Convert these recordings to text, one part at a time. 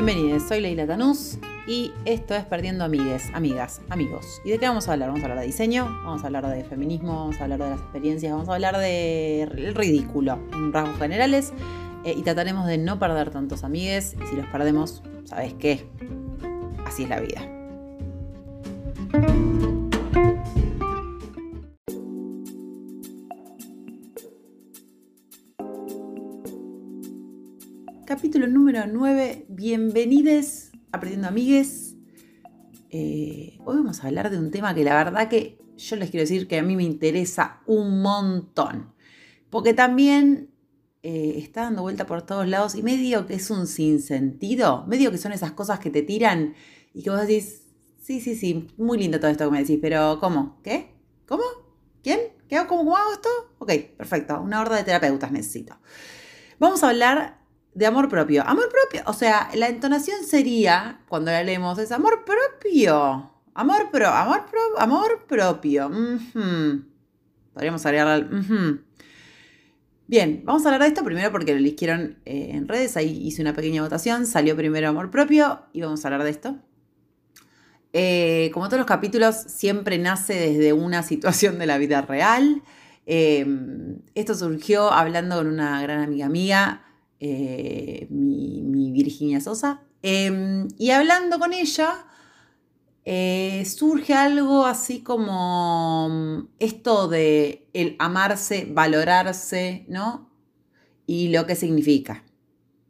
Bienvenidos, soy Leila Tanús y esto es Perdiendo Amigues, Amigas, Amigos. ¿Y de qué vamos a hablar? Vamos a hablar de diseño, vamos a hablar de feminismo, vamos a hablar de las experiencias, vamos a hablar del ridículo en rasgos generales eh, y trataremos de no perder tantos amigues y si los perdemos, ¿sabes qué? Así es la vida. Capítulo número 9. Bienvenides Aprendiendo Amigues. Eh, hoy vamos a hablar de un tema que la verdad que yo les quiero decir que a mí me interesa un montón. Porque también eh, está dando vuelta por todos lados y medio que es un sinsentido. Medio que son esas cosas que te tiran y que vos decís, sí, sí, sí, muy lindo todo esto que me decís, pero ¿cómo? ¿Qué? ¿Cómo? ¿Quién? ¿Qué hago? ¿Cómo hago esto? Ok, perfecto. Una horda de terapeutas necesito. Vamos a hablar de amor propio. Amor propio, o sea, la entonación sería, cuando la leemos, es amor propio. Amor pro, amor pro, amor propio. Podríamos agregar al Bien, vamos a hablar de esto primero porque lo eligieron eh, en redes, ahí hice una pequeña votación, salió primero amor propio y vamos a hablar de esto. Eh, como todos los capítulos, siempre nace desde una situación de la vida real. Eh, esto surgió hablando con una gran amiga mía, eh, mi, Virginia Sosa. Em, y hablando con ella, eh, surge algo así como mm, esto de el amarse, valorarse, ¿no? Y lo que significa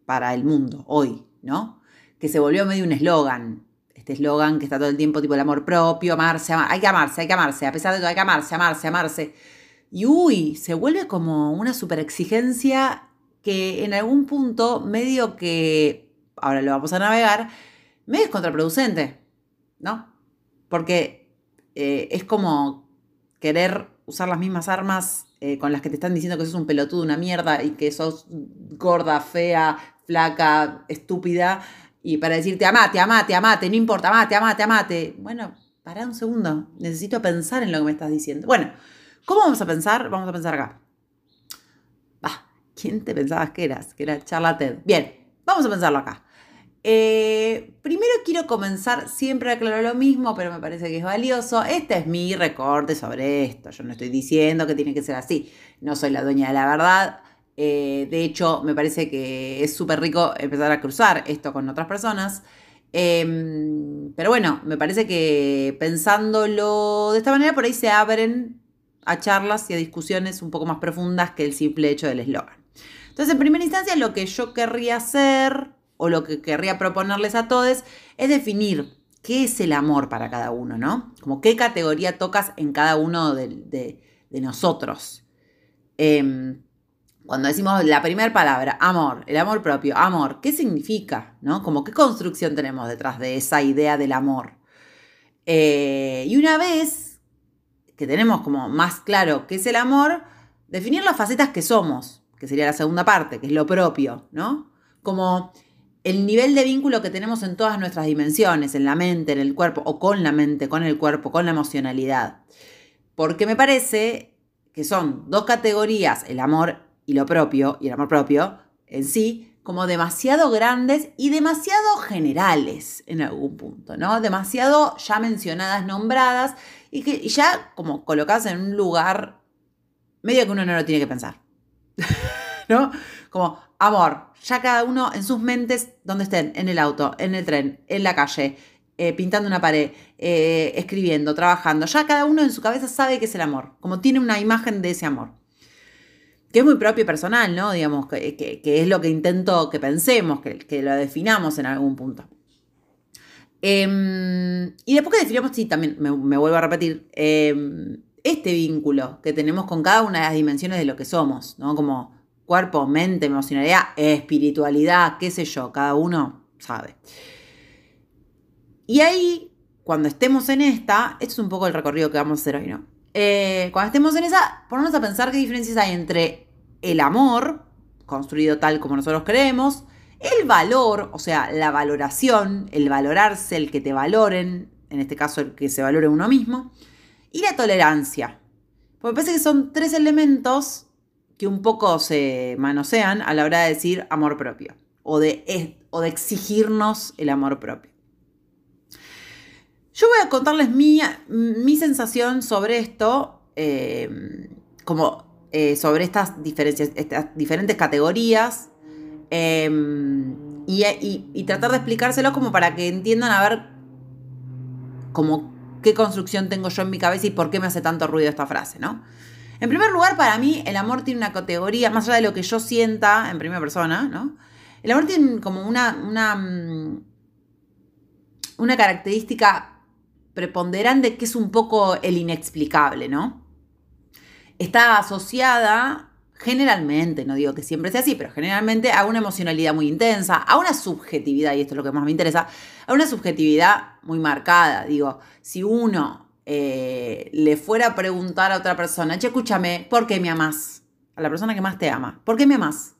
para el mundo hoy, ¿no? Que se volvió medio un eslogan. Este eslogan que está todo el tiempo tipo el amor propio, amarse, hay que amarse, hay que amarse, a pesar de todo hay que amarse, amarse, amarse. Y uy, se vuelve como una super exigencia que en algún punto medio que, ahora lo vamos a navegar, me es contraproducente, ¿no? Porque eh, es como querer usar las mismas armas eh, con las que te están diciendo que sos un pelotudo, una mierda y que sos gorda, fea, flaca, estúpida, y para decirte amate, amate, amate, no importa, amate, amate, amate. Bueno, para un segundo, necesito pensar en lo que me estás diciendo. Bueno, ¿cómo vamos a pensar? Vamos a pensar acá. ¿Quién te pensabas que eras? Que era charlatán. Bien, vamos a pensarlo acá. Eh, primero quiero comenzar, siempre aclaro lo mismo, pero me parece que es valioso. Este es mi recorte sobre esto. Yo no estoy diciendo que tiene que ser así. No soy la dueña de la verdad. Eh, de hecho, me parece que es súper rico empezar a cruzar esto con otras personas. Em, pero bueno, me parece que pensándolo de esta manera, por ahí se abren a charlas y a discusiones un poco más profundas que el simple hecho del eslogan. Entonces, en primera instancia, lo que yo querría hacer o lo que querría proponerles a todos es definir qué es el amor para cada uno, ¿no? Como qué categoría tocas en cada uno de, nosotros. Em, cuando decimos la primera palabra, amor, el amor propio, amor, ¿qué significa? ¿No? Como qué construcción tenemos detrás de esa idea del amor. Eh, y una vez que tenemos como más claro qué es el amor, definir las facetas que somos que sería la segunda parte, que es lo propio, ¿no? Como el nivel de vínculo que tenemos en todas nuestras dimensiones, en la mente, en el cuerpo, o con la mente, con el cuerpo, con la emocionalidad. Porque me parece que son dos categorías, el amor y lo propio, y el amor propio en sí, como demasiado grandes y demasiado generales en algún punto, ¿no? Demasiado ya mencionadas, nombradas, y que ya como colocadas en un lugar medio que uno no lo tiene que pensar. ¿no? Como amor, ya cada uno en sus mentes, donde estén, en el auto, en el tren, en la calle, eh, pintando una pared, eh, escribiendo, trabajando, ya cada uno en su cabeza sabe qué es el amor, como tiene una imagen de ese amor. Que es muy propio y personal, ¿no? Digamos, que, es lo que intento que pensemos, que, lo definamos en algún punto. Em, y después que definamos, sí, también me, vuelvo a repetir, em, este vínculo que tenemos con cada una de las dimensiones de lo que somos, ¿no? Como cuerpo, mente, emocionalidad, espiritualidad, qué sé yo, cada uno sabe. Y ahí, cuando estemos en esta, esto es un poco el recorrido que vamos a hacer hoy, ¿no? Eh, cuando estemos en esa, ponemos a pensar qué diferencias hay entre el amor, construido tal como nosotros creemos, el valor, o sea, la valoración, el valorarse, el que te valoren, en este caso el que se valore uno mismo, y la tolerancia. Porque me parece que son tres elementos que un poco se manosean a la hora de decir amor propio o de, o de exigirnos el amor propio. Yo voy a contarles mi, mi sensación sobre esto, eh, como eh, sobre estas, estas diferentes categorías em, y, tratar de explicárselo como para que entiendan a ver como qué construcción tengo yo en mi cabeza y por qué me hace tanto ruido esta frase, ¿no? En primer lugar, para mí, el amor tiene una categoría, más allá de lo que yo sienta en primera persona, ¿no? El amor tiene como una, una, mm, una característica preponderante que es un poco el inexplicable, ¿no? Está asociada generalmente, no digo que siempre sea así, pero generalmente a una emocionalidad muy intensa, a una subjetividad, y esto es lo que más me interesa, a una subjetividad muy marcada. Digo, si uno eh, le fuera a preguntar a otra persona, che, escúchame, ¿por qué me amas? A la persona que más te ama, ¿por qué me amas?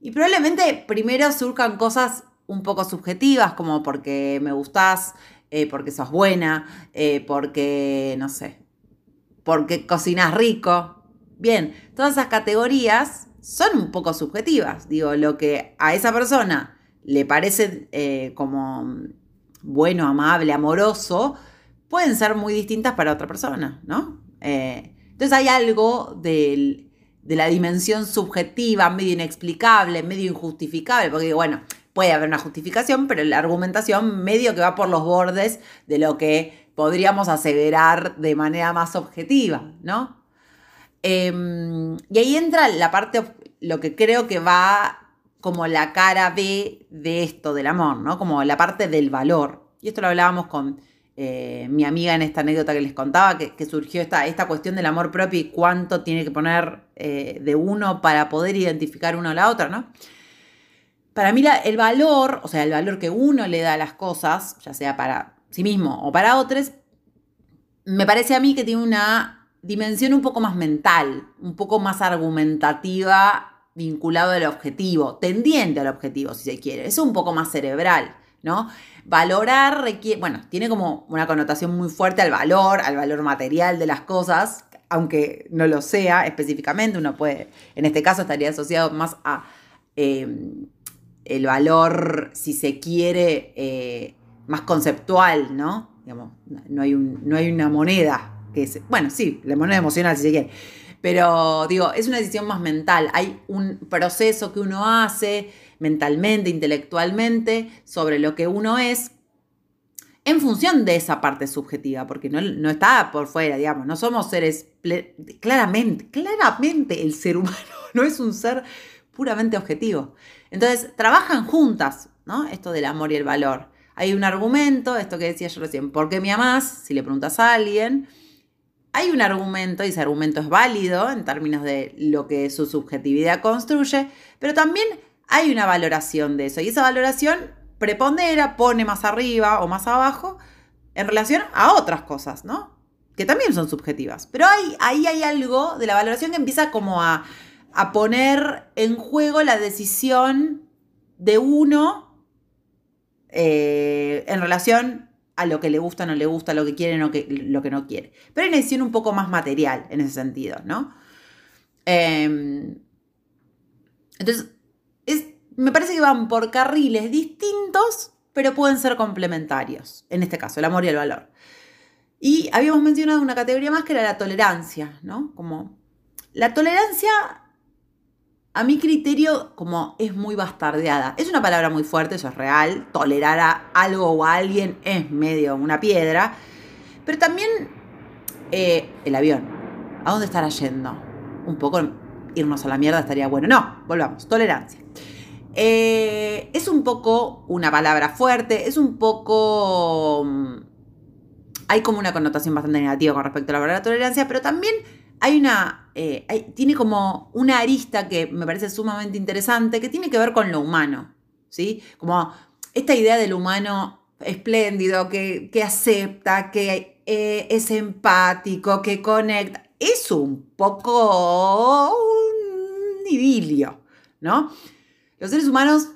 Y probablemente primero surcan cosas un poco subjetivas, como porque me gustás, eh, porque sos buena, eh, porque, no sé, porque cocinas rico. Bien, todas esas categorías son un poco subjetivas. Digo, lo que a esa persona le parece eh, como bueno, amable, amoroso, pueden ser muy distintas para otra persona, ¿no? entonces hay algo de la dimensión subjetiva, medio inexplicable, medio injustificable, porque bueno, Puede haber una justificación, pero la argumentación medio que va por los bordes de lo que podríamos aseverar de manera más objetiva, ¿no? Em, y ahí entra la parte, lo que creo que va como la cara B de esto del amor, ¿no? Como la parte del valor. Y esto lo hablábamos con eh, mi amiga en esta anécdota que les contaba, que, surgió esta, esta, cuestión del amor propio y cuánto tiene que poner eh, de uno para poder identificar uno a la otra, ¿no? para mí el valor, o sea, el valor que uno le da a las cosas, ya sea para sí mismo o para otros, me parece a mí que tiene una dimensión un poco más mental, un poco más argumentativa vinculado al objetivo, tendiente al objetivo, si se quiere. Es un poco más cerebral, ¿no? Valorar requiere, bueno, tiene como una connotación muy fuerte al valor, al valor material de las cosas, aunque no lo sea específicamente, uno puede, en este caso estaría asociado más a eh, el valor, si se quiere, eh, más conceptual, ¿no? Digamos, no hay, no hay una moneda que es, bueno, sí, la moneda emocional si se quiere, pero digo, es una decisión más mental, hay un proceso que uno hace mentalmente, intelectualmente, sobre lo que uno es, en función de esa parte subjetiva, porque no, no, está por fuera, digamos, no somos seres claramente, claramente el ser humano no es un ser puramente objetivo. Entonces, trabajan juntas, ¿no? Esto del amor y el valor. Hay un argumento, esto que decía yo recién, ¿por qué me amás? Si le preguntas a alguien, hay un argumento y ese argumento es válido en términos de lo que su subjetividad construye, pero también hay una valoración de eso y esa valoración prepondera, pone más arriba o más abajo en relación a otras cosas, ¿no? Que también son subjetivas. Pero ahí hay algo de la valoración que empieza como a a poner en juego la decisión de uno eh, en relación a lo que le gusta, no le gusta, lo que quiere, no lo que no quiere. Pero hay una decisión un poco más material en ese sentido, ¿no? Em, entonces, me parece que van por carriles distintos, pero pueden ser complementarios. En este caso, el amor y el valor. Y habíamos mencionado una categoría más que era la tolerancia, ¿no? Como la tolerancia a mi criterio, como es muy bastardeada. Es una palabra muy fuerte, eso es real. Tolerar a algo o a alguien es medio una piedra. Pero también eh, el avión. ¿A dónde estará yendo? Un poco irnos a la mierda estaría bueno. No, volvamos. Tolerancia. Eh, es un poco una palabra fuerte, es un poco... Mm, hay como una connotación bastante negativa con respecto a la palabra tolerancia, pero también hay una, eh, tiene como una arista que me parece sumamente interesante, que tiene que ver con lo humano, ¿sí? Como esta idea del humano espléndido, que, acepta, que eh, es empático, que conecta, es un poco un idilio, ¿no? Los seres humanos,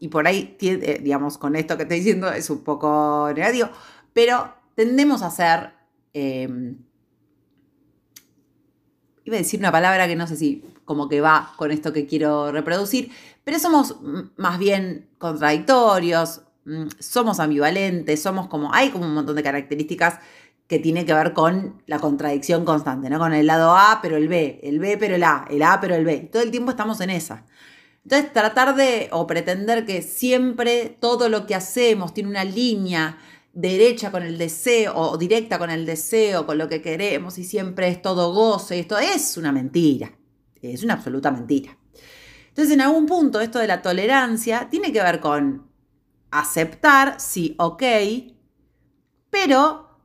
y por ahí, eh, digamos, con esto que estoy diciendo es un poco negativo, pero tendemos a ser iba a decir una palabra que no sé si como que va con esto que quiero reproducir, pero somos más bien contradictorios, somos ambivalentes, somos como, hay como un montón de características que tienen que ver con la contradicción constante, ¿no? Con el lado A, pero el B, el B, pero el A, el A, pero el B. Todo el tiempo estamos en esa. Entonces, tratar de o pretender que siempre todo lo que hacemos tiene una línea derecha con el deseo o directa con el deseo, con lo que queremos y siempre es todo goce, esto es una mentira, es una absoluta mentira. Entonces, en algún punto, esto de la tolerancia tiene que ver con aceptar, sí, ok, pero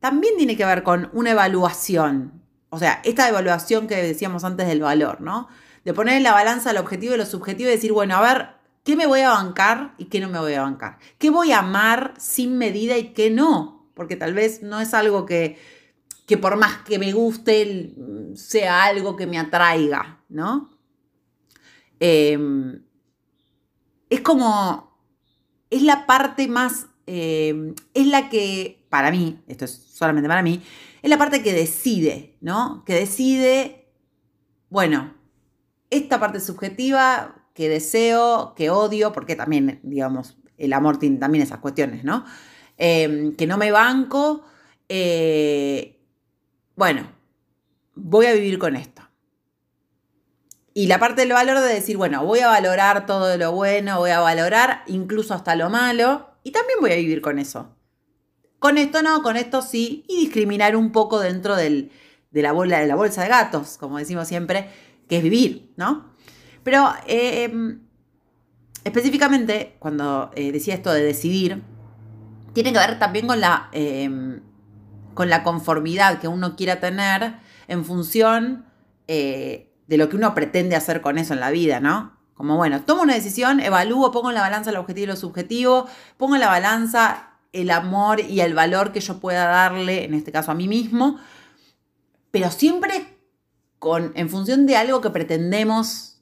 también tiene que ver con una evaluación. O sea, esta evaluación que decíamos antes del valor, ¿no? De poner en la balanza el objetivo y lo subjetivo y decir, bueno, a ver, ¿Qué me voy a bancar y qué no me voy a bancar? ¿Qué voy a amar sin medida y qué no? Porque tal vez no es algo que, que por más que me guste sea algo que me atraiga, ¿no? Em, es como, es la parte más, em, es la que, para mí, esto es solamente para mí, es la parte que decide, ¿no? Que decide, bueno, esta parte subjetiva que deseo, que odio, porque también, digamos, el amor tiene también esas cuestiones, ¿no? Em, que no me banco, eh, bueno, voy a vivir con esto. Y la parte del valor de decir, bueno, voy a valorar todo lo bueno, voy a valorar incluso hasta lo malo, y también voy a vivir con eso. Con esto no, con esto sí, y discriminar un poco dentro de, la de la bolsa de gatos, como decimos siempre, que es vivir, ¿no? Pero eh, em, específicamente, cuando eh, decía esto de decidir, tiene que ver también con la, em, con la conformidad que uno quiera tener en función eh, de lo que uno pretende hacer con eso en la vida, ¿no? Como bueno, tomo una decisión, evalúo, pongo en la balanza el objetivo y lo subjetivo, pongo en la balanza el amor y el valor que yo pueda darle, en este caso a mí mismo, pero siempre con, en función de algo que pretendemos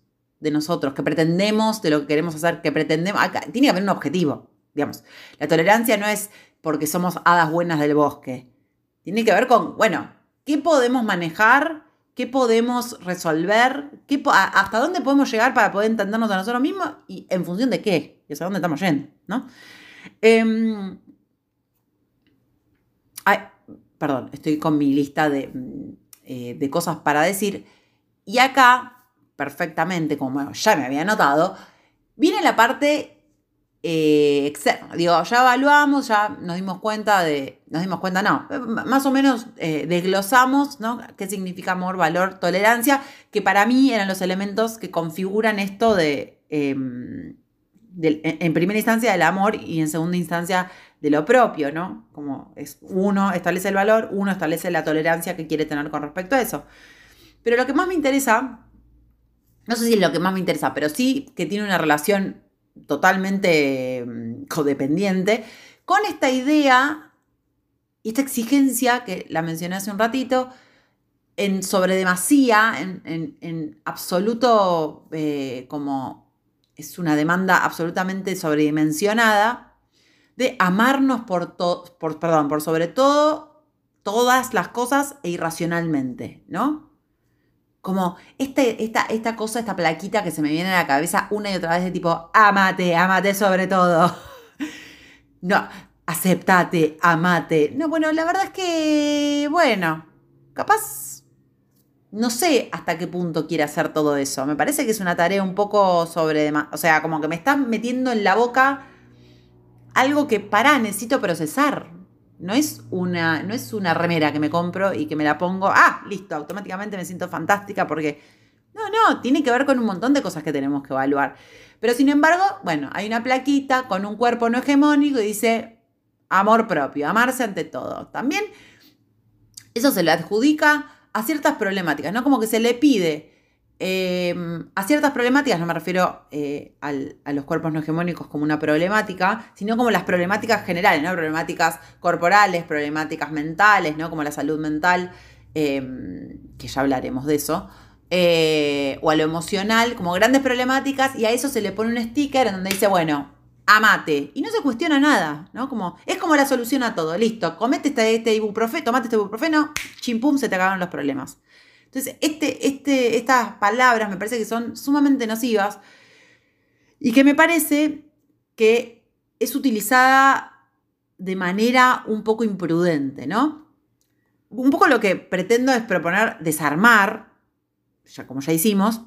de nosotros, que pretendemos, de lo que queremos hacer, que pretendemos, tiene que haber un objetivo, digamos. La tolerancia no es porque somos hadas buenas del bosque. Tiene que ver con, bueno, ¿qué podemos manejar? ¿Qué podemos resolver? ¿Qué ¿Hasta dónde podemos llegar para poder entendernos a nosotros mismos? ¿Y en función de qué? ¿Y hacia dónde estamos yendo? ¿no? Em, perdón, estoy con mi lista de, mm, eh, de cosas para decir. Y acá perfectamente, como ya me había notado, viene la parte eh, externa. Digo, ya evaluamos, ya nos dimos cuenta de, nos dimos cuenta, no, más o menos eh, desglosamos, ¿no? ¿Qué significa amor, valor, tolerancia? Que para mí eran los elementos que configuran esto de, em, en primera instancia del amor y en segunda instancia de lo propio, ¿no? Como es uno establece el valor, uno establece la tolerancia que quiere tener con respecto a eso. Pero lo que más me interesa no sé si es lo que más me interesa, pero sí que tiene una relación totalmente mm, codependiente con esta idea y esta exigencia que la mencioné hace un ratito, en sobredemasía, en, en, absoluto, eh, como es una demanda absolutamente sobredimensionada, de amarnos por, por, perdón, por sobre todo todas las cosas e irracionalmente, ¿no? Como este, esta, esta cosa, esta plaquita que se me viene a la cabeza una y otra vez de tipo, amate, amate sobre todo. no, aceptate, amate. No, bueno, la verdad es que, bueno, capaz, no sé hasta qué punto quiere hacer todo eso. Me parece que es una tarea un poco sobre, o sea, como que me está metiendo en la boca algo que, para, necesito procesar. No es, una, no es una remera que me compro y que me la pongo, ah, listo, automáticamente me siento fantástica porque... No, no, tiene que ver con un montón de cosas que tenemos que evaluar. Pero sin embargo, bueno, hay una plaquita con un cuerpo no hegemónico y dice amor propio, amarse ante todo. También eso se le adjudica a ciertas problemáticas, ¿no? Como que se le pide Em, a ciertas problemáticas, no me refiero eh, a los cuerpos no hegemónicos como una problemática, sino como las problemáticas generales, ¿no? Problemáticas corporales, problemáticas mentales, ¿no? Como la salud mental, em, que ya hablaremos de eso. Eh, o a lo emocional, como grandes problemáticas, y a eso se le pone un sticker en donde dice, bueno, amate. Y no se cuestiona nada, ¿no? Como, es como la solución a todo. Listo, comete este, este ibuprofeno, tomate este ibuprofeno, chimpum, se te acabaron los problemas. Entonces, este, este, estas palabras me parece que son sumamente nocivas y que me parece que es utilizada de manera un poco imprudente, ¿no? Un poco lo que pretendo es proponer desarmar, ya como ya hicimos,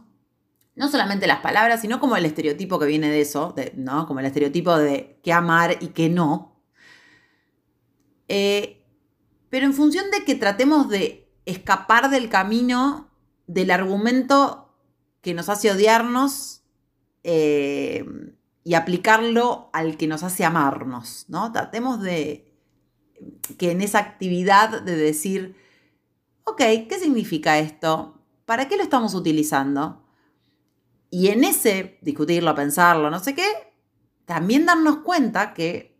no solamente las palabras, sino como el estereotipo que viene de eso, ¿no? Como el estereotipo de qué amar y qué no. Eh, pero en función de que tratemos de escapar del camino del argumento que nos hace odiarnos eh, y aplicarlo al que nos hace amarnos, ¿no? Tratemos de que en esa actividad de decir, ok, ¿qué significa esto? ¿Para qué lo estamos utilizando? Y en ese discutirlo, pensarlo, no sé qué, también darnos cuenta que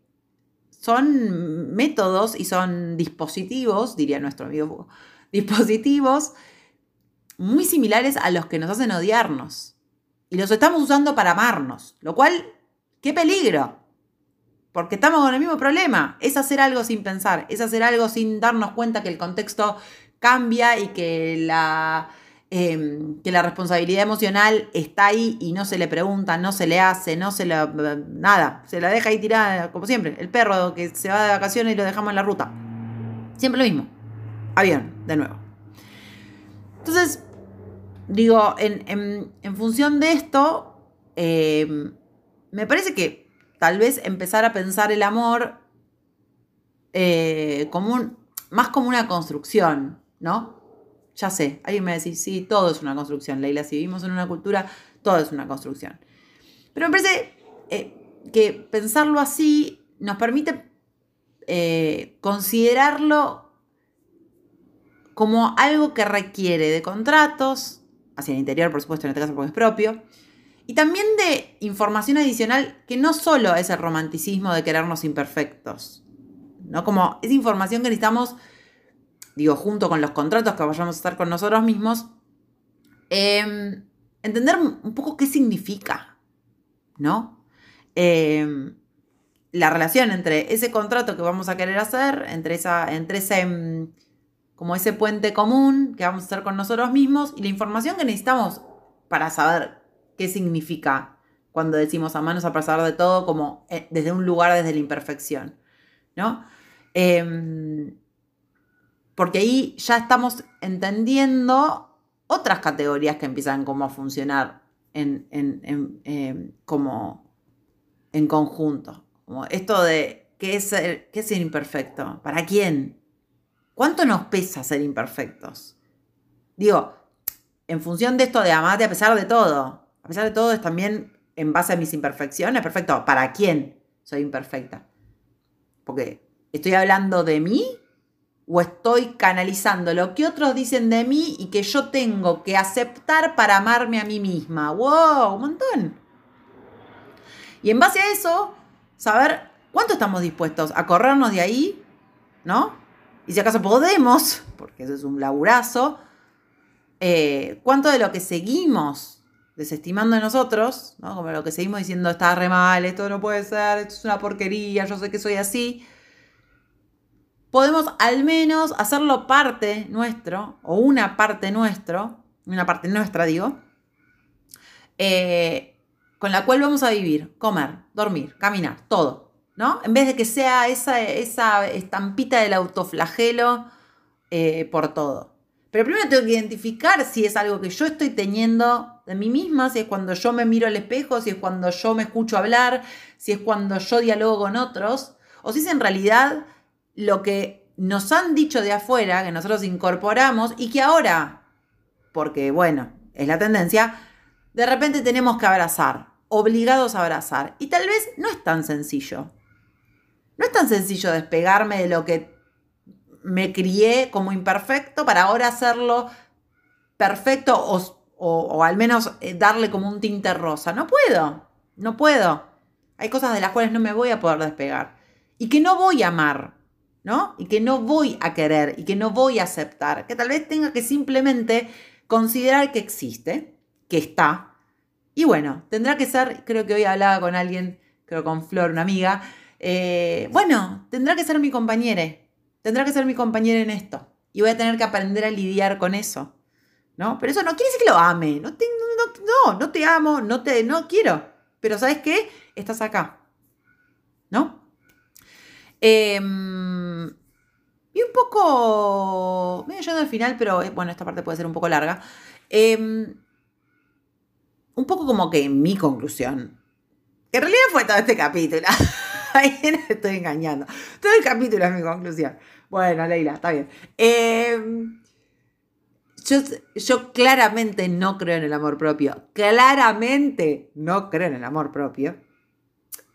son métodos y son dispositivos, diría nuestro amigo, dispositivos muy similares a los que nos hacen odiarnos. Y los estamos usando para amarnos, lo cual, qué peligro. Porque estamos con el mismo problema. Es hacer algo sin pensar, es hacer algo sin darnos cuenta que el contexto cambia y que la, Em, que la responsabilidad emocional está ahí y no se le pregunta, no se le hace, no se le... nada, se la deja ahí tirada, como siempre, el perro que se va de vacaciones y lo dejamos en la ruta. Siempre lo mismo. Avión, de nuevo. Entonces, digo, en, función de esto, em, me parece que tal vez empezar a pensar el amor eh, como más como una construcción, ¿no? Ya sé, alguien me decir, sí, todo es una construcción, Leila. Si vivimos en una cultura, todo es una construcción. Pero me parece eh, que pensarlo así nos permite eh, considerarlo como algo que requiere de contratos, hacia el interior, por supuesto, en este caso porque es propio, y también de información adicional que no solo es el romanticismo de querernos imperfectos, ¿no? Como es información que necesitamos digo, junto con los contratos que vayamos a hacer con nosotros mismos, em, entender un poco qué significa, ¿no? Em, la relación entre ese contrato que vamos a querer hacer, entre, esa, entre ese, em, como ese puente común que vamos a hacer con nosotros mismos y la información que necesitamos para saber qué significa cuando decimos a manos a pasar de todo como eh, desde un lugar desde la imperfección, ¿no? porque ahí ya estamos entendiendo otras categorías que empiezan como a funcionar en, em, como en conjunto. Como esto de qué es, ser, qué es ser imperfecto, para quién, cuánto nos pesa ser imperfectos. Digo, en función de esto de amarte a pesar de todo, a pesar de todo es también en base a mis imperfecciones, perfecto, ¿para quién soy imperfecta? Porque estoy hablando de mí o estoy canalizando lo que otros dicen de mí y que yo tengo que aceptar para amarme a mí misma. ¡Wow! Un montón. Y en base a eso, saber cuánto estamos dispuestos a corrernos de ahí, ¿no? Y si acaso podemos, porque eso es un laburazo, eh, cuánto de lo que seguimos desestimando de nosotros, ¿no? Como lo que seguimos diciendo está re mal, esto no puede ser, esto es una porquería, yo sé que soy así podemos al menos hacerlo parte nuestro, o una parte nuestro, una parte nuestra digo, eh, con la cual vamos a vivir, comer, dormir, caminar, todo, ¿no? En vez de que sea esa, esa estampita del autoflagelo eh, por todo. Pero primero tengo que identificar si es algo que yo estoy teniendo de mí misma, si es cuando yo me miro al espejo, si es cuando yo me escucho hablar, si es cuando yo dialogo con otros, o si es en realidad lo que nos han dicho de afuera, que nosotros incorporamos y que ahora, porque bueno, es la tendencia, de repente tenemos que abrazar, obligados a abrazar. Y tal vez no es tan sencillo. No es tan sencillo despegarme de lo que me crié como imperfecto para ahora hacerlo perfecto o, o, al menos eh, darle como un tinte rosa. No puedo, no puedo. Hay cosas de las cuales no me voy a poder despegar y que no voy a amar ¿no? Y que no voy a querer y que no voy a aceptar, que tal vez tenga que simplemente considerar que existe, que está. Y bueno, tendrá que ser, creo que hoy hablaba con alguien, creo con Flor, una amiga, eh, bueno, tendrá que ser mi compañera, tendrá que ser mi compañera en esto. Y voy a tener que aprender a lidiar con eso. ¿no? Pero eso no quiere decir que lo ame. No, no, no, te amo, no te, no quiero. Pero ¿sabes qué? Estás acá. ¿No? Em, y un poco. Me yendo al final, pero eh, bueno, esta parte puede ser un poco larga. Em, un poco como que mi conclusión. Que en realidad fue todo este capítulo. Ahí estoy engañando. Todo el capítulo es mi conclusión. Bueno, Leila, está bien. Em, yo, yo, claramente no creo en el amor propio. Claramente no creo en el amor propio.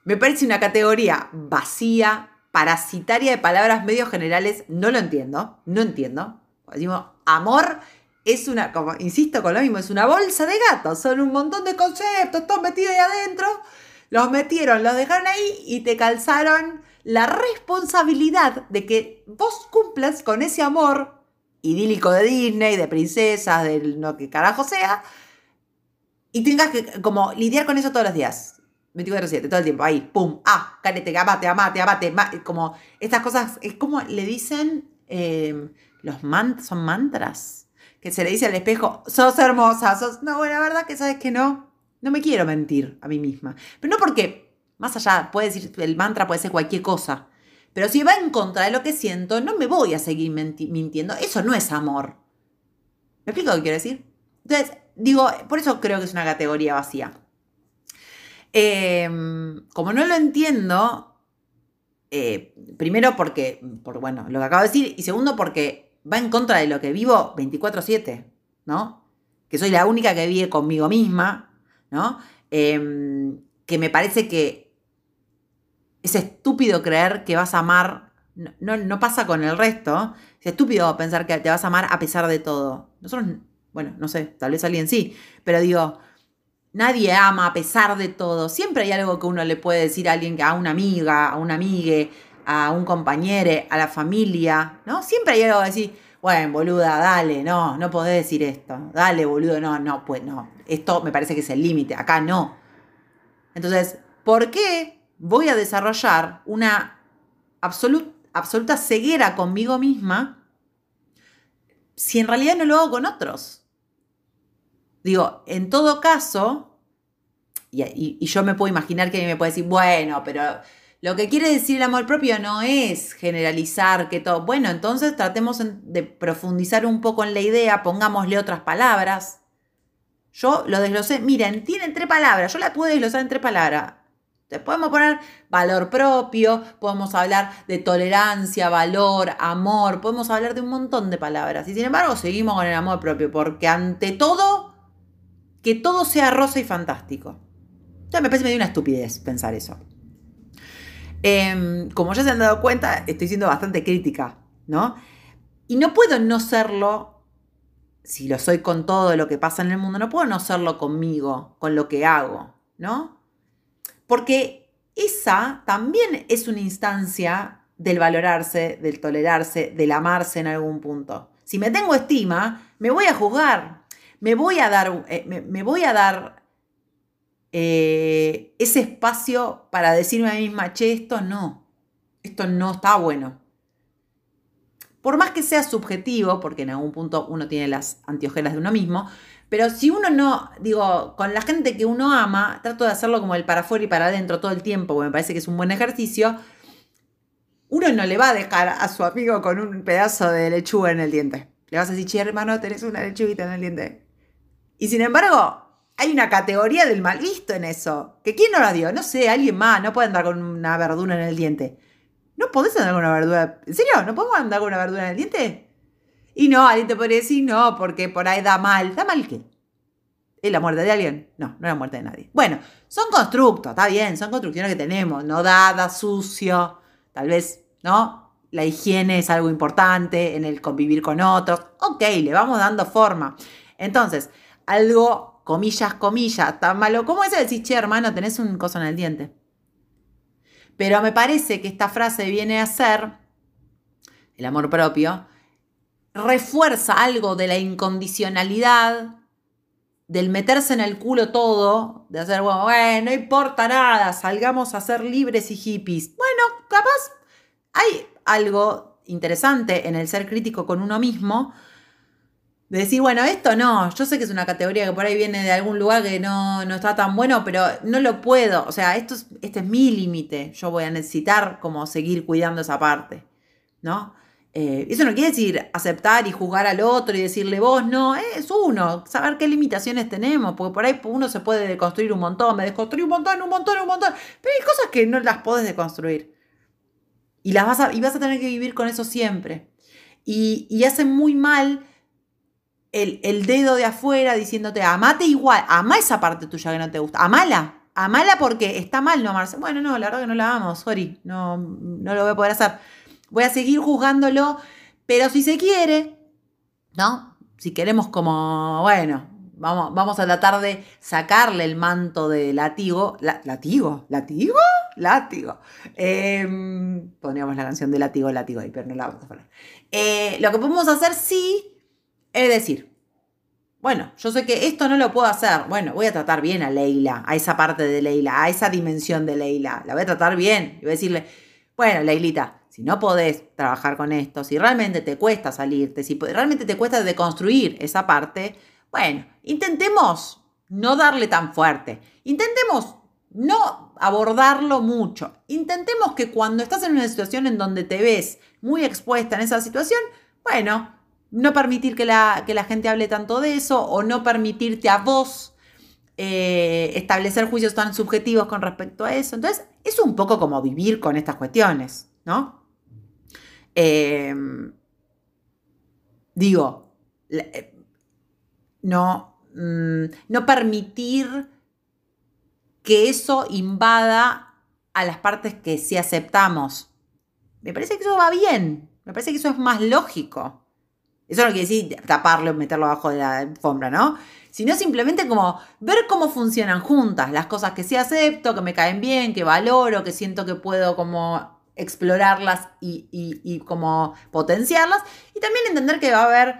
Me parece una categoría vacía, parasitaria de palabras medio generales. No lo entiendo. No entiendo. Decimos, amor es una, como insisto con lo mismo, es una bolsa de gatos. Son un montón de conceptos, todos metidos ahí adentro. Los metieron, los dejaron ahí y te calzaron la responsabilidad de que vos cumplas con ese amor idílico de Disney, de princesas, de lo que carajo sea, y tengas que como lidiar con eso todos los días. 24-7, todo el tiempo, ahí, pum, ah, carete, amate, amate, amate, como estas cosas, es como le dicen, eh, los mant son mantras, que se le dice al espejo, sos hermosa, sos, no, la verdad que sabes que no, no me quiero mentir a mí misma, pero no porque más allá, puede decir, el mantra puede ser cualquier cosa. Pero si va en contra de lo que siento, no me voy a seguir mintiendo. Eso no es amor. ¿Me explico lo que quiero decir? Entonces, digo, por eso creo que es una categoría vacía. Em, como no lo entiendo, eh, primero porque, por, bueno, lo que acabo de decir, y segundo porque va en contra de lo que vivo 24/7, ¿no? Que soy la única que vive conmigo misma, ¿no? Em, que me parece que es estúpido creer que vas a amar, no, no, pasa con el resto, es estúpido pensar que te vas a amar a pesar de todo. Nosotros, bueno, no sé, tal vez alguien sí, pero digo, nadie ama a pesar de todo. Siempre hay algo que uno le puede decir a alguien, a una amiga, a un amigue, a un compañero, a la familia, ¿no? Siempre hay algo que decir, bueno, boluda, dale, no, no podés decir esto, dale, boludo, no, no, pues no, esto me parece que es el límite, acá no. Entonces, ¿por qué voy a desarrollar una absoluta ceguera conmigo misma si en realidad no lo hago con otros. Digo, en todo caso, y, yo me puedo imaginar que alguien me puede decir, bueno, pero lo que quiere decir el amor propio no es generalizar que todo. Bueno, entonces tratemos de profundizar un poco en la idea, pongámosle otras palabras. Yo lo desglosé, miren, tienen tres palabras, yo la pude desglosar en tres palabras podemos poner valor propio, podemos hablar de tolerancia, valor, amor, podemos hablar de un montón de palabras. Y sin embargo, seguimos con el amor propio, porque ante todo, que todo sea rosa y fantástico. Ya me parece medio una estupidez pensar eso. Em, como ya se han dado cuenta, estoy siendo bastante crítica, ¿no? Y no puedo no serlo, si lo soy con todo lo que pasa en el mundo, no puedo no serlo conmigo, con lo que hago, ¿no? Porque esa también es una instancia del valorarse, del tolerarse, del amarse en algún punto. Si me tengo estima, me voy a juzgar, me voy a dar, eh, me, voy a dar eh, ese espacio para decirme a mí misma, che, esto no, esto no está bueno. Por más que sea subjetivo, porque en algún punto uno tiene las antiojelas de uno mismo, pero si uno no, digo, con la gente que uno ama, trato de hacerlo como el para afuera y para adentro todo el tiempo, porque me parece que es un buen ejercicio. Uno no le va a dejar a su amigo con un pedazo de lechuga en el diente. Le vas a decir, che, hermano, tenés una lechuguita en el diente. Y sin embargo, hay una categoría del mal visto en eso. ¿Que quién no la dio? No sé, alguien más. No puede andar con una verdura en el diente. ¿No podés andar con una verdura? ¿En serio? ¿No podemos andar con una verdura en el diente? Y no, alguien te podría decir no, porque por ahí da mal. ¿Da mal qué? ¿Es la muerte de alguien? No, no es la muerte de nadie. Bueno, son constructos, está bien, son construcciones que tenemos, no dada, sucio, tal vez, ¿no? La higiene es algo importante en el convivir con otros. Ok, le vamos dando forma. Entonces, algo, comillas, comillas, tan malo. ¿Cómo es decir, che, hermano, tenés un coso en el diente? Pero me parece que esta frase viene a ser el amor propio, refuerza algo de la incondicionalidad, del meterse en el culo todo, de hacer, bueno, no importa nada, salgamos a ser libres y hippies. Bueno, capaz hay algo interesante en el ser crítico con uno mismo, de decir, bueno, esto no, yo sé que es una categoría que por ahí viene de algún lugar que no, no está tan bueno, pero no lo puedo, o sea, esto es, este es mi límite, yo voy a necesitar como seguir cuidando esa parte, ¿no? Eh, eso no quiere decir aceptar y juzgar al otro y decirle vos, no, es uno, saber qué limitaciones tenemos, porque por ahí uno se puede deconstruir un montón, me desconstruí un montón, un montón, un montón, pero hay cosas que no las podés deconstruir. Y, las vas a, y vas a tener que vivir con eso siempre. Y, y hace muy mal el, dedo de afuera diciéndote, amate igual, ama esa parte tuya que no te gusta, amala, amala porque está mal no amarse. Bueno, no, la verdad que no la amo, sorry, no, no lo voy a poder hacer. Voy a seguir juzgándolo, pero si se quiere, ¿no? Si queremos como, bueno, vamos, vamos a tratar de sacarle el manto de latigo. ¿Latigo? ¿Latigo? Látigo. Eh, la canción de latigo, latigo ahí, pero no la vamos a poner. Eh, lo que podemos hacer sí es decir, bueno, yo sé que esto no lo puedo hacer. Bueno, voy a tratar bien a Leila, a esa parte de Leila, a esa dimensión de Leila. La voy a tratar bien. Y voy a decirle, bueno, Leilita, si no podés trabajar con esto, si realmente te cuesta salirte, si realmente te cuesta deconstruir esa parte, bueno, intentemos no darle tan fuerte. Intentemos no abordarlo mucho. Intentemos que cuando estás en una situación en donde te ves muy expuesta en esa situación, bueno, no permitir que la, que la gente hable tanto de eso o no permitirte a vos eh, establecer juicios tan subjetivos con respecto a eso. Entonces, es un poco como vivir con estas cuestiones, ¿no? Em, digo, eh, no, mm, no permitir que eso invada a las partes que sí aceptamos. Me parece que eso va bien, me parece que eso es más lógico. Eso no quiere decir taparlo, meterlo abajo de la alfombra, ¿no? Sino simplemente como ver cómo funcionan juntas, las cosas que sí acepto, que me caen bien, que valoro, que siento que puedo como explorarlas y, como potenciarlas. Y también entender que va a haber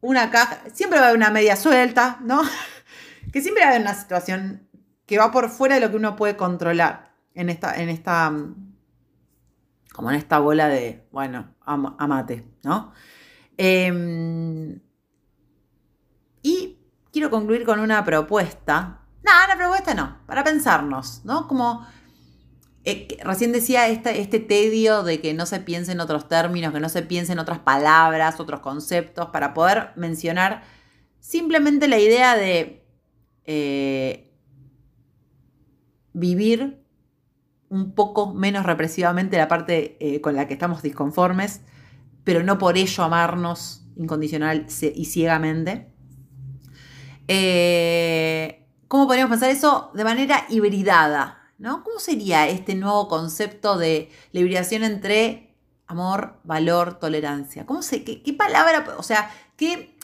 una caja, siempre va a haber una media suelta, ¿no? que siempre va a haber una situación que va por fuera de lo que uno puede controlar en esta, en esta, como en esta bola de, bueno, amate, ¿no? Em, y quiero concluir con una propuesta. No, una propuesta no, para pensarnos, ¿no? Como eh, recién decía este, tedio de que no se piense en otros términos, que no se piense en otras palabras, otros conceptos, para poder mencionar simplemente la idea de eh, vivir un poco menos represivamente la parte eh, con la que estamos disconformes pero no por ello amarnos incondicional y ciegamente. Eh, ¿Cómo podríamos pensar eso? De manera hibridada, ¿no? ¿Cómo sería este nuevo concepto de la hibridación entre amor, valor, tolerancia? ¿Cómo se, qué, palabra, o sea, qué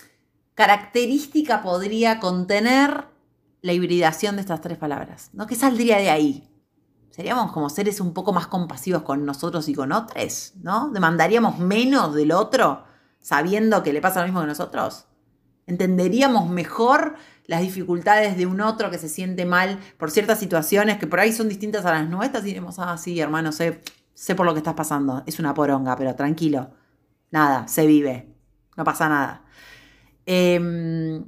característica podría contener la hibridación de estas tres palabras? ¿no? ¿Qué saldría de ahí? Seríamos como seres un poco más compasivos con nosotros y con otros, ¿no? ¿Demandaríamos menos del otro sabiendo que le pasa lo mismo que nosotros? ¿Entenderíamos mejor las dificultades de un otro que se siente mal por ciertas situaciones que por ahí son distintas a las nuestras y diremos, ah, sí, hermano, sé, sé por lo que estás pasando, es una poronga, pero tranquilo, nada, se vive, no pasa nada. Em,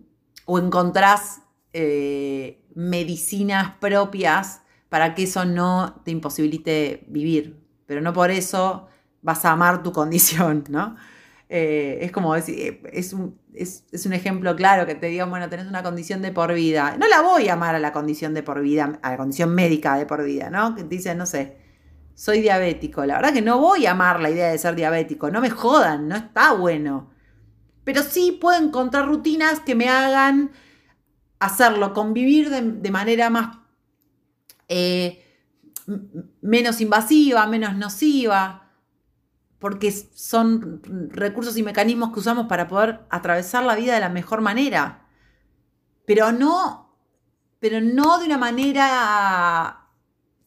o encontrás eh, medicinas propias para que eso no te imposibilite vivir. Pero no por eso vas a amar tu condición, ¿no? Eh, es como decir, eh, es un, es, un, ejemplo claro que te digan, bueno, tenés una condición de por vida. No la voy a amar a la condición de por vida, a la condición médica de por vida, ¿no? Que te dicen, no sé, soy diabético. La verdad que no voy a amar la idea de ser diabético. No me jodan, no está bueno. Pero sí puedo encontrar rutinas que me hagan hacerlo, convivir de, de manera más eh, menos invasiva, menos nociva, porque son recursos y mecanismos que usamos para poder atravesar la vida de la mejor manera. Pero no, pero no de una manera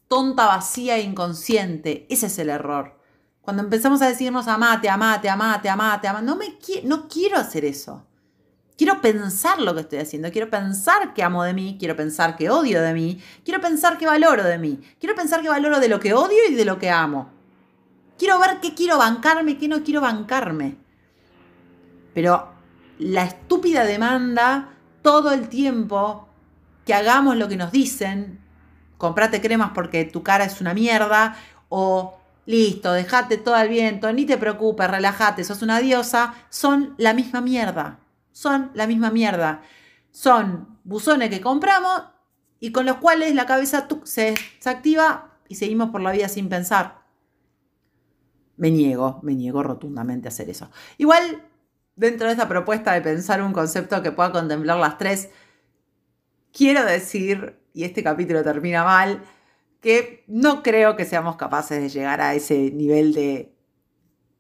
tonta, vacía e inconsciente. Ese es el error. Cuando empezamos a decirnos amate, amate, amate, amate, amate, no, me, no quiero hacer eso. Quiero pensar lo que estoy haciendo, quiero pensar que amo de mí, quiero pensar que odio de mí, quiero pensar que valoro de mí, quiero pensar que valoro de lo que odio y de lo que amo. Quiero ver qué quiero bancarme qué no quiero bancarme. Pero la estúpida demanda todo el tiempo que hagamos lo que nos dicen, comprate cremas porque tu cara es una mierda, o listo, dejate todo al viento, ni te preocupes, relájate, sos una diosa, son la misma mierda. Son la misma mierda. Son buzones que compramos y con los cuales la cabeza se, se activa y seguimos por la vida sin pensar. Me niego, me niego rotundamente a hacer eso. Igual, dentro de esta propuesta de pensar un concepto que pueda contemplar las tres, quiero decir, y este capítulo termina mal, que no creo que seamos capaces de llegar a ese nivel de,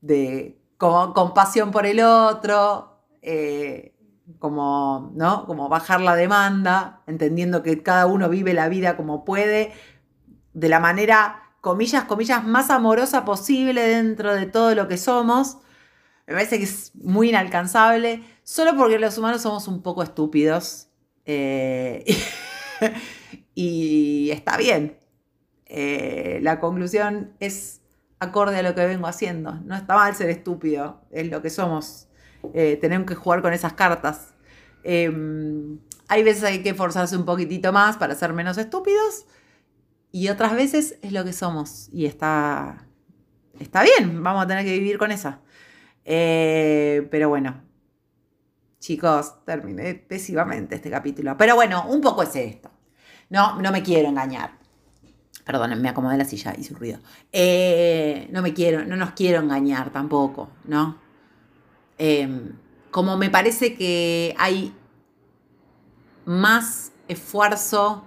de compasión por el otro, eh, como, ¿no? como bajar la demanda, entendiendo que cada uno vive la vida como puede, de la manera, comillas, comillas, más amorosa posible dentro de todo lo que somos. Me parece que es muy inalcanzable, solo porque los humanos somos un poco estúpidos. Eh, y está bien, eh, la conclusión es acorde a lo que vengo haciendo. No está mal ser estúpido, es lo que somos. Eh, tenemos que jugar con esas cartas. Em, hay veces hay que forzarse un poquitito más para ser menos estúpidos y otras veces es lo que somos y está, está bien, vamos a tener que vivir con esa. Eh, pero bueno, chicos, terminé pésimamente este capítulo. Pero bueno, un poco es esto. No, no me quiero engañar. Perdón, me acomodé la silla, hice un ruido. Eh, no me quiero, no nos quiero engañar tampoco, ¿no? Em, como me parece que hay más esfuerzo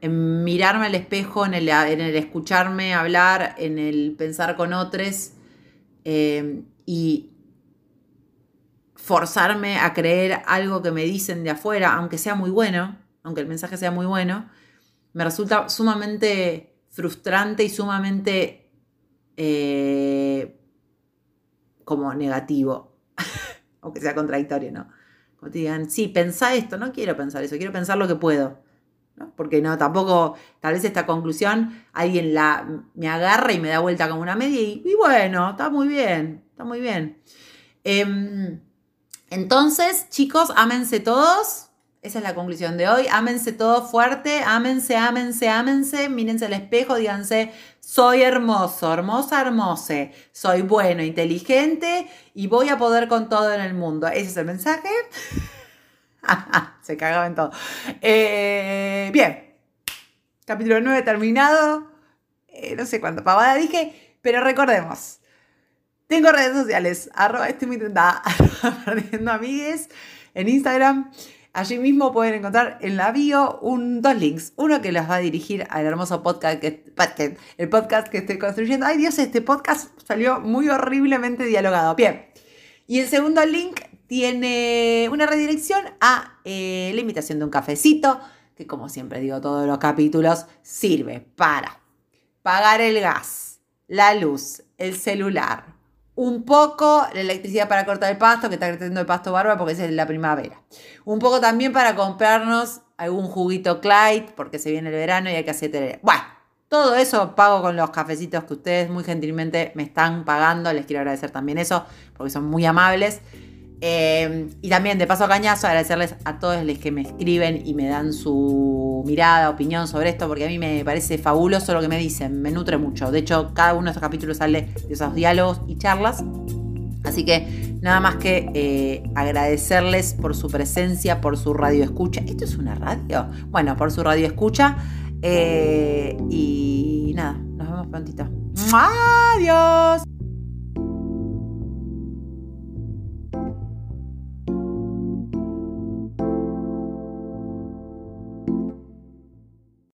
en mirarme al espejo, en el, escucharme hablar, en el pensar con otros em, y forzarme a creer algo que me dicen de afuera, aunque sea muy bueno, aunque el mensaje sea muy bueno, me resulta sumamente frustrante y sumamente eh, como negativo, aunque sea contradictorio, ¿no? Como te digan, sí, pensá esto, no quiero pensar eso, quiero pensar lo que puedo. ¿no? Porque no, tampoco, tal vez esta conclusión alguien la, me agarra y me da vuelta como una media y, bueno, está muy bien, está muy bien. Em, entonces, chicos, ámense todos, esa es la conclusión de hoy. Ámense todo fuerte, ámense, ámense, ámense, mírense al espejo, díganse, soy hermoso, hermosa, hermose, soy bueno, inteligente y voy a poder con todo en el mundo. Ese es el mensaje. Se cagaba en todo. Eh, bien, capítulo 9 terminado. Eh, no sé cuánto pavada dije, pero recordemos. Tengo redes sociales, arroba estoy muy tentada, perdiendo amigues en Instagram. Allí mismo pueden encontrar en la bio un, dos links. Uno que los va a dirigir al hermoso podcast que, el podcast que estoy construyendo. Ay Dios, este podcast salió muy horriblemente dialogado. Bien. Y el segundo link tiene una redirección a eh, la invitación de un cafecito, que como siempre digo todos los capítulos, sirve para pagar el gas, la luz, el celular, un poco la electricidad para cortar el pasto, que está creciendo el pasto barba porque es la primavera. Un poco también para comprarnos algún juguito Clyde, porque se viene el verano y hay que hacer... Bueno, todo eso pago con los cafecitos que ustedes muy gentilmente me están pagando. Les quiero agradecer también eso, porque son muy amables. Em, y también, de paso a cañazo, agradecerles a todos los que me escriben y me dan su mirada, opinión sobre esto, porque a mí me parece fabuloso lo que me dicen, me nutre mucho. De hecho, cada uno de estos capítulos sale de esos diálogos y charlas. Así que nada más que eh, agradecerles por su presencia, por su radio escucha. ¿Esto es una radio? Bueno, por su radio escucha. Eh, y nada, nos vemos prontito. Adiós.